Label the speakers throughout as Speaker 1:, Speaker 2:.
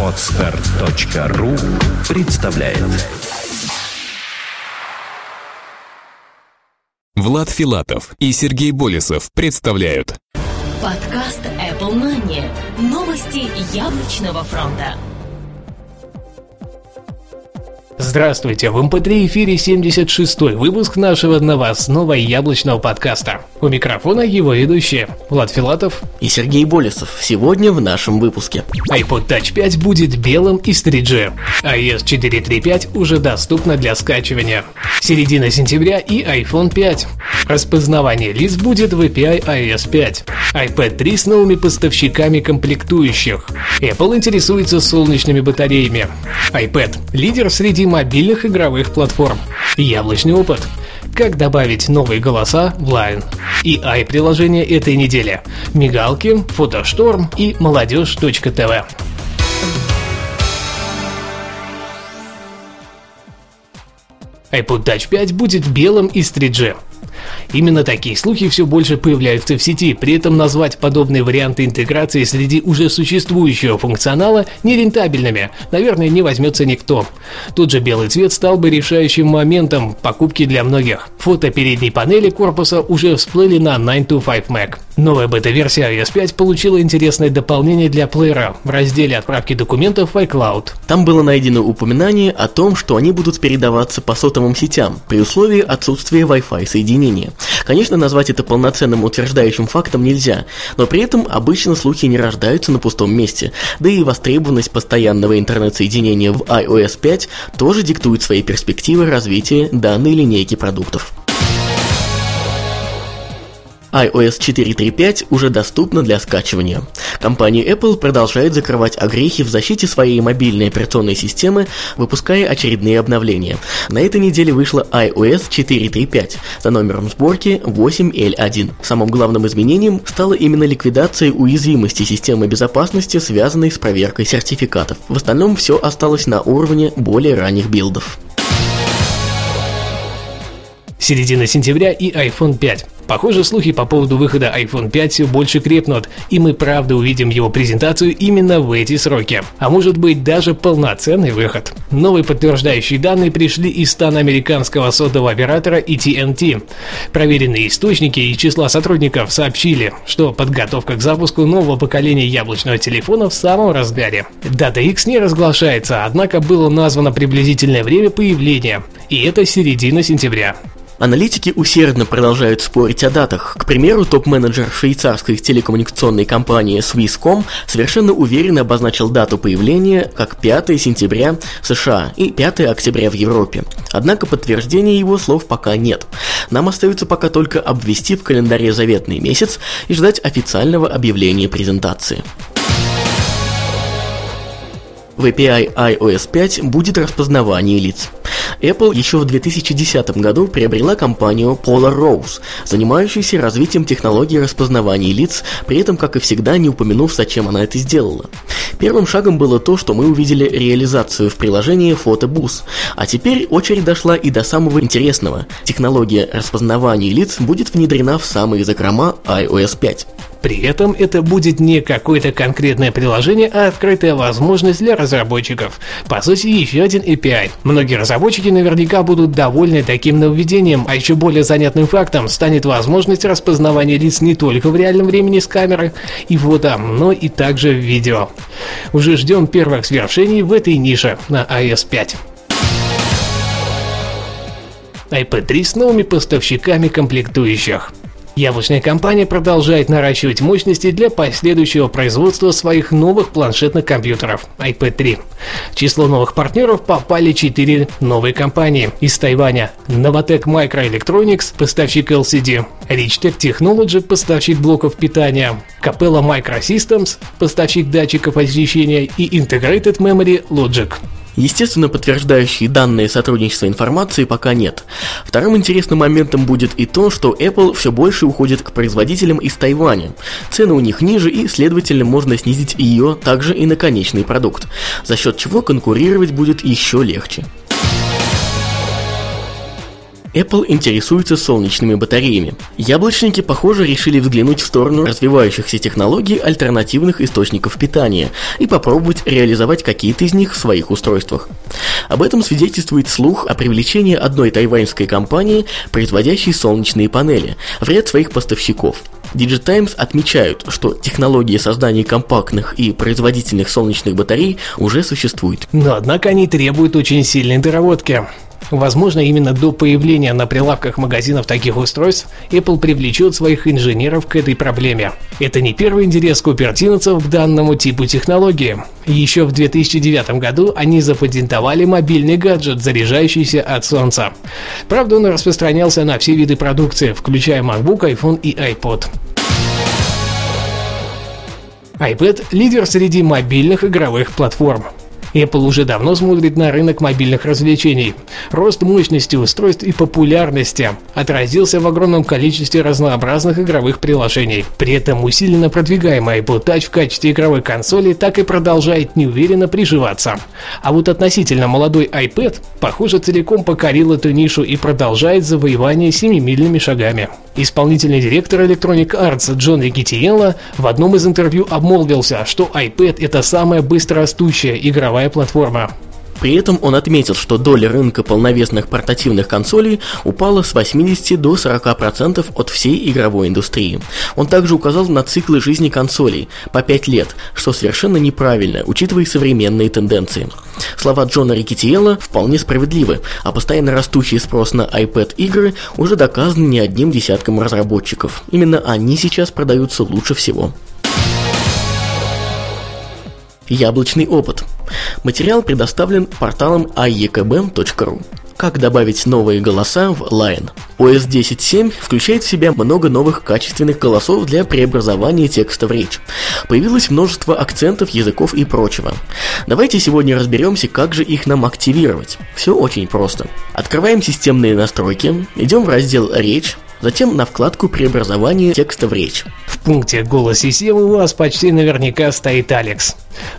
Speaker 1: Отстар.ру представляет
Speaker 2: Влад Филатов и Сергей Болесов представляют
Speaker 3: Подкаст Apple Money. Новости яблочного фронта.
Speaker 4: Здравствуйте, в MP3 эфире 76 выпуск нашего новостного яблочного подкаста. У микрофона его ведущие Влад Филатов
Speaker 5: и Сергей Болесов. Сегодня в нашем выпуске.
Speaker 4: iPod Touch 5 будет белым из 3G. iOS 4.3.5 уже доступна для скачивания. Середина сентября и iPhone 5. Распознавание лиц будет в API iOS 5. iPad 3 с новыми поставщиками комплектующих. Apple интересуется солнечными батареями. iPad – лидер среди мобильных игровых платформ. Яблочный опыт. Как добавить новые голоса в Line. И i-приложение этой недели. Мигалки, фотошторм и молодежь.тв. iPod Touch 5 будет белым из 3G. Именно такие слухи все больше появляются в сети, при этом назвать подобные варианты интеграции среди уже существующего функционала нерентабельными, наверное, не возьмется никто. Тут же белый цвет стал бы решающим моментом покупки для многих. Фото передней панели корпуса уже всплыли на 925 Mac. Новая бета-версия iOS 5 получила интересное дополнение для плеера в разделе отправки документов в iCloud.
Speaker 5: Там было найдено упоминание о том, что они будут передаваться по сотовым сетям при условии отсутствия Wi-Fi соединения. Конечно, назвать это полноценным утверждающим фактом нельзя, но при этом обычно слухи не рождаются на пустом месте, да и востребованность постоянного интернет-соединения в iOS 5 тоже диктует свои перспективы развития данной линейки продуктов iOS 4.3.5 уже доступна для скачивания. Компания Apple продолжает закрывать огрехи в защите своей мобильной операционной системы, выпуская очередные обновления. На этой неделе вышла iOS 4.3.5 за номером сборки 8L1. Самым главным изменением стала именно ликвидация уязвимости системы безопасности, связанной с проверкой сертификатов. В остальном все осталось на уровне более ранних билдов.
Speaker 4: Середина сентября и iPhone 5. Похоже, слухи по поводу выхода iPhone 5 все больше крепнут, и мы правда увидим его презентацию именно в эти сроки. А может быть даже полноценный выход. Новые подтверждающие данные пришли из стана американского сотового оператора AT&T. Проверенные источники и числа сотрудников сообщили, что подготовка к запуску нового поколения яблочного телефона в самом разгаре. Дата X не разглашается, однако было названо приблизительное время появления, и это середина сентября.
Speaker 5: Аналитики усердно продолжают спорить о датах. К примеру, топ-менеджер швейцарской телекоммуникационной компании Swisscom совершенно уверенно обозначил дату появления как 5 сентября в США и 5 октября в Европе. Однако подтверждения его слов пока нет. Нам остается пока только обвести в календаре заветный месяц и ждать официального объявления презентации. В API iOS 5 будет распознавание лиц. Apple еще в 2010 году приобрела компанию Polar Rose, занимающуюся развитием технологии распознавания лиц, при этом, как и всегда, не упомянув, зачем она это сделала. Первым шагом было то, что мы увидели реализацию в приложении Photobooth, а теперь очередь дошла и до самого интересного. Технология распознавания лиц будет внедрена в самые закрома iOS 5.
Speaker 4: При этом это будет не какое-то конкретное приложение, а открытая возможность для разработчиков. По сути, еще один API. Многие разработчики наверняка будут довольны таким нововведением, а еще более занятным фактом станет возможность распознавания лиц не только в реальном времени с камеры и фото, но и также в видео. Уже ждем первых свершений в этой нише на iOS 5 iPad 3 с новыми поставщиками комплектующих. Яблочная компания продолжает наращивать мощности для последующего производства своих новых планшетных компьютеров iPad 3. В число новых партнеров попали 4 новые компании из Тайваня. Novatec Microelectronics, поставщик LCD, Richtec Technology, поставщик блоков питания, Capella Microsystems, поставщик датчиков освещения и Integrated Memory Logic.
Speaker 5: Естественно, подтверждающие данные сотрудничества информации пока нет. Вторым интересным моментом будет и то, что Apple все больше уходит к производителям из Тайваня. Цены у них ниже и, следовательно, можно снизить ее также и на конечный продукт, за счет чего конкурировать будет еще легче. Apple интересуется солнечными батареями. Яблочники, похоже, решили взглянуть в сторону развивающихся технологий альтернативных источников питания и попробовать реализовать какие-то из них в своих устройствах. Об этом свидетельствует слух о привлечении одной тайваньской компании, производящей солнечные панели, в ряд своих поставщиков. Digitimes отмечают, что технология создания компактных и производительных солнечных батарей уже существует.
Speaker 4: Но однако они требуют очень сильной доработки. Возможно, именно до появления на прилавках магазинов таких устройств Apple привлечет своих инженеров к этой проблеме. Это не первый интерес купертиновцев к данному типу технологии. Еще в 2009 году они запатентовали мобильный гаджет, заряжающийся от солнца. Правда, он распространялся на все виды продукции, включая MacBook, iPhone и iPod iPad – лидер среди мобильных игровых платформ. Apple уже давно смотрит на рынок мобильных развлечений. Рост мощности устройств и популярности отразился в огромном количестве разнообразных игровых приложений. При этом усиленно продвигаемый iPod Touch в качестве игровой консоли так и продолжает неуверенно приживаться. А вот относительно молодой iPad, похоже, целиком покорил эту нишу и продолжает завоевание семимильными шагами. Исполнительный директор Electronic Arts Джон Рикетиелло в одном из интервью обмолвился, что iPad это самая быстрорастущая игровая платформа.
Speaker 5: При этом он отметил, что доля рынка полновесных портативных консолей упала с 80 до 40% от всей игровой индустрии. Он также указал на циклы жизни консолей по 5 лет, что совершенно неправильно, учитывая современные тенденции. Слова Джона Рикетиела вполне справедливы, а постоянно растущий спрос на iPad игры уже доказан не одним десятком разработчиков. Именно они сейчас продаются лучше всего. Яблочный опыт. Материал предоставлен порталом aekb.ru. Как добавить новые голоса в Line? OS 10.7 включает в себя много новых качественных голосов для преобразования текста в речь. Появилось множество акцентов, языков и прочего. Давайте сегодня разберемся, как же их нам активировать. Все очень просто. Открываем системные настройки, идем в раздел «Речь», затем на вкладку преобразования текста в речь.
Speaker 4: В пункте «Голос системы» у вас почти наверняка стоит Алекс.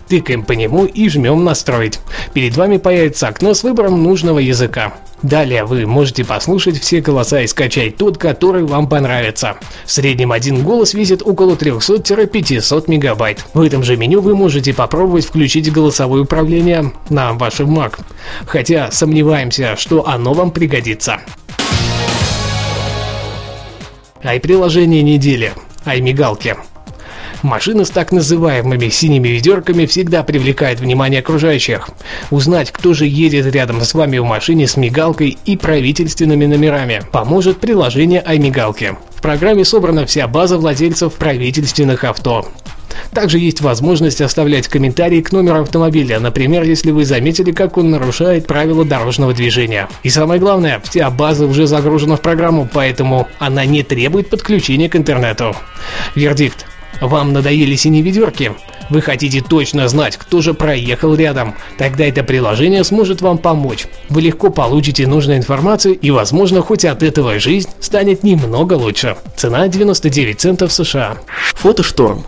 Speaker 4: Тыкаем по нему и жмем «Настроить». Перед вами появится окно с выбором нужного языка. Далее вы можете послушать все голоса и скачать тот, который вам понравится. В среднем один голос весит около 300-500 мегабайт. В этом же меню вы можете попробовать включить голосовое управление на вашем Mac. Хотя сомневаемся, что оно вам пригодится. Ай-приложение недели. Ай-мигалки. Машина с так называемыми синими ведерками всегда привлекает внимание окружающих. Узнать, кто же едет рядом с вами в машине с мигалкой и правительственными номерами, поможет приложение iMigalки. В программе собрана вся база владельцев правительственных авто. Также есть возможность оставлять комментарии к номеру автомобиля, например, если вы заметили, как он нарушает правила дорожного движения. И самое главное, вся база уже загружена в программу, поэтому она не требует подключения к интернету. Вердикт. Вам надоели синие ведерки? Вы хотите точно знать, кто же проехал рядом? Тогда это приложение сможет вам помочь. Вы легко получите нужную информацию и, возможно, хоть от этого жизнь станет немного лучше. Цена 99 центов США.
Speaker 5: Фотошторм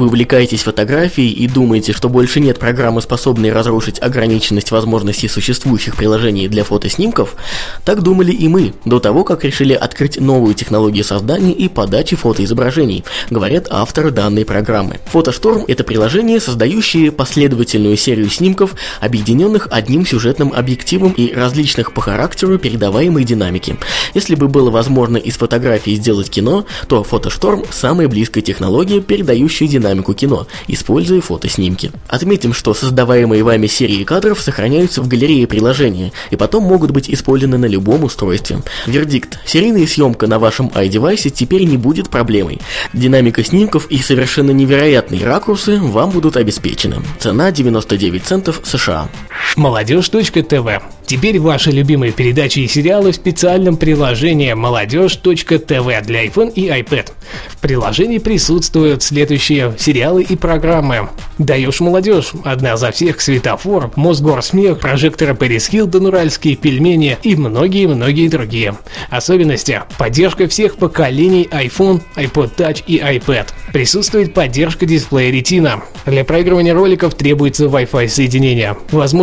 Speaker 5: вы увлекаетесь фотографией и думаете, что больше нет программы, способной разрушить ограниченность возможностей существующих приложений для фотоснимков? Так думали и мы, до того, как решили открыть новую технологию создания и подачи фотоизображений, говорят авторы данной программы. Фотошторм – это приложение, создающее последовательную серию снимков, объединенных одним сюжетным объективом и различных по характеру передаваемой динамики. Если бы было возможно из фотографии сделать кино, то Фотошторм – самая близкая технология, передающая динамику динамику кино, используя фотоснимки. Отметим, что создаваемые вами серии кадров сохраняются в галерее приложения и потом могут быть использованы на любом устройстве. Вердикт. Серийная съемка на вашем iDevice теперь не будет проблемой. Динамика снимков и совершенно невероятные ракурсы вам будут обеспечены. Цена 99 центов США.
Speaker 4: Молодежь.тв Теперь ваши любимые передачи и сериалы в специальном приложении молодежь.тв для iPhone и iPad. В приложении присутствуют следующие сериалы и программы. Даешь молодежь, одна за всех, светофор, Мосгорсмех, прожекторы Пэрис Хилтон, уральские пельмени и многие-многие другие. Особенности – поддержка всех поколений iPhone, iPod Touch и iPad. Присутствует поддержка дисплея Retina. Для проигрывания роликов требуется Wi-Fi соединение.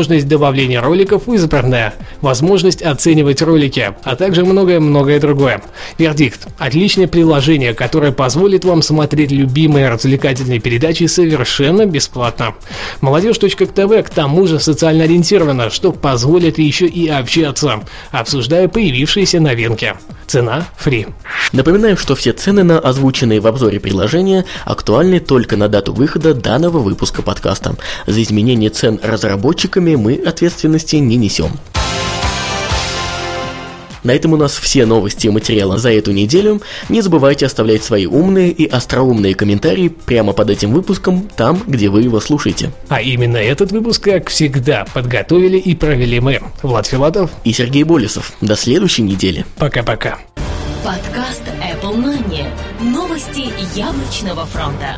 Speaker 4: Возможность добавления роликов избранная. Возможность оценивать ролики, а также многое-многое другое. Вердикт. Отличное приложение, которое позволит вам смотреть любимые развлекательные передачи совершенно бесплатно. Молодежь.тв к тому же социально ориентирована, что позволит еще и общаться, обсуждая появившиеся новинки. Цена фри.
Speaker 5: Напоминаю, что все цены на озвученные в обзоре приложения актуальны только на дату выхода данного выпуска подкаста. За изменение цен разработчиками мы ответственности не несем. На этом у нас все новости и материалы за эту неделю. Не забывайте оставлять свои умные и остроумные комментарии прямо под этим выпуском, там, где вы его слушаете.
Speaker 4: А именно этот выпуск, как всегда, подготовили и провели мы, Влад Филатов
Speaker 5: и Сергей Болесов. До следующей недели.
Speaker 4: Пока-пока.
Speaker 3: Подкаст Apple Money. Новости яблочного фронта.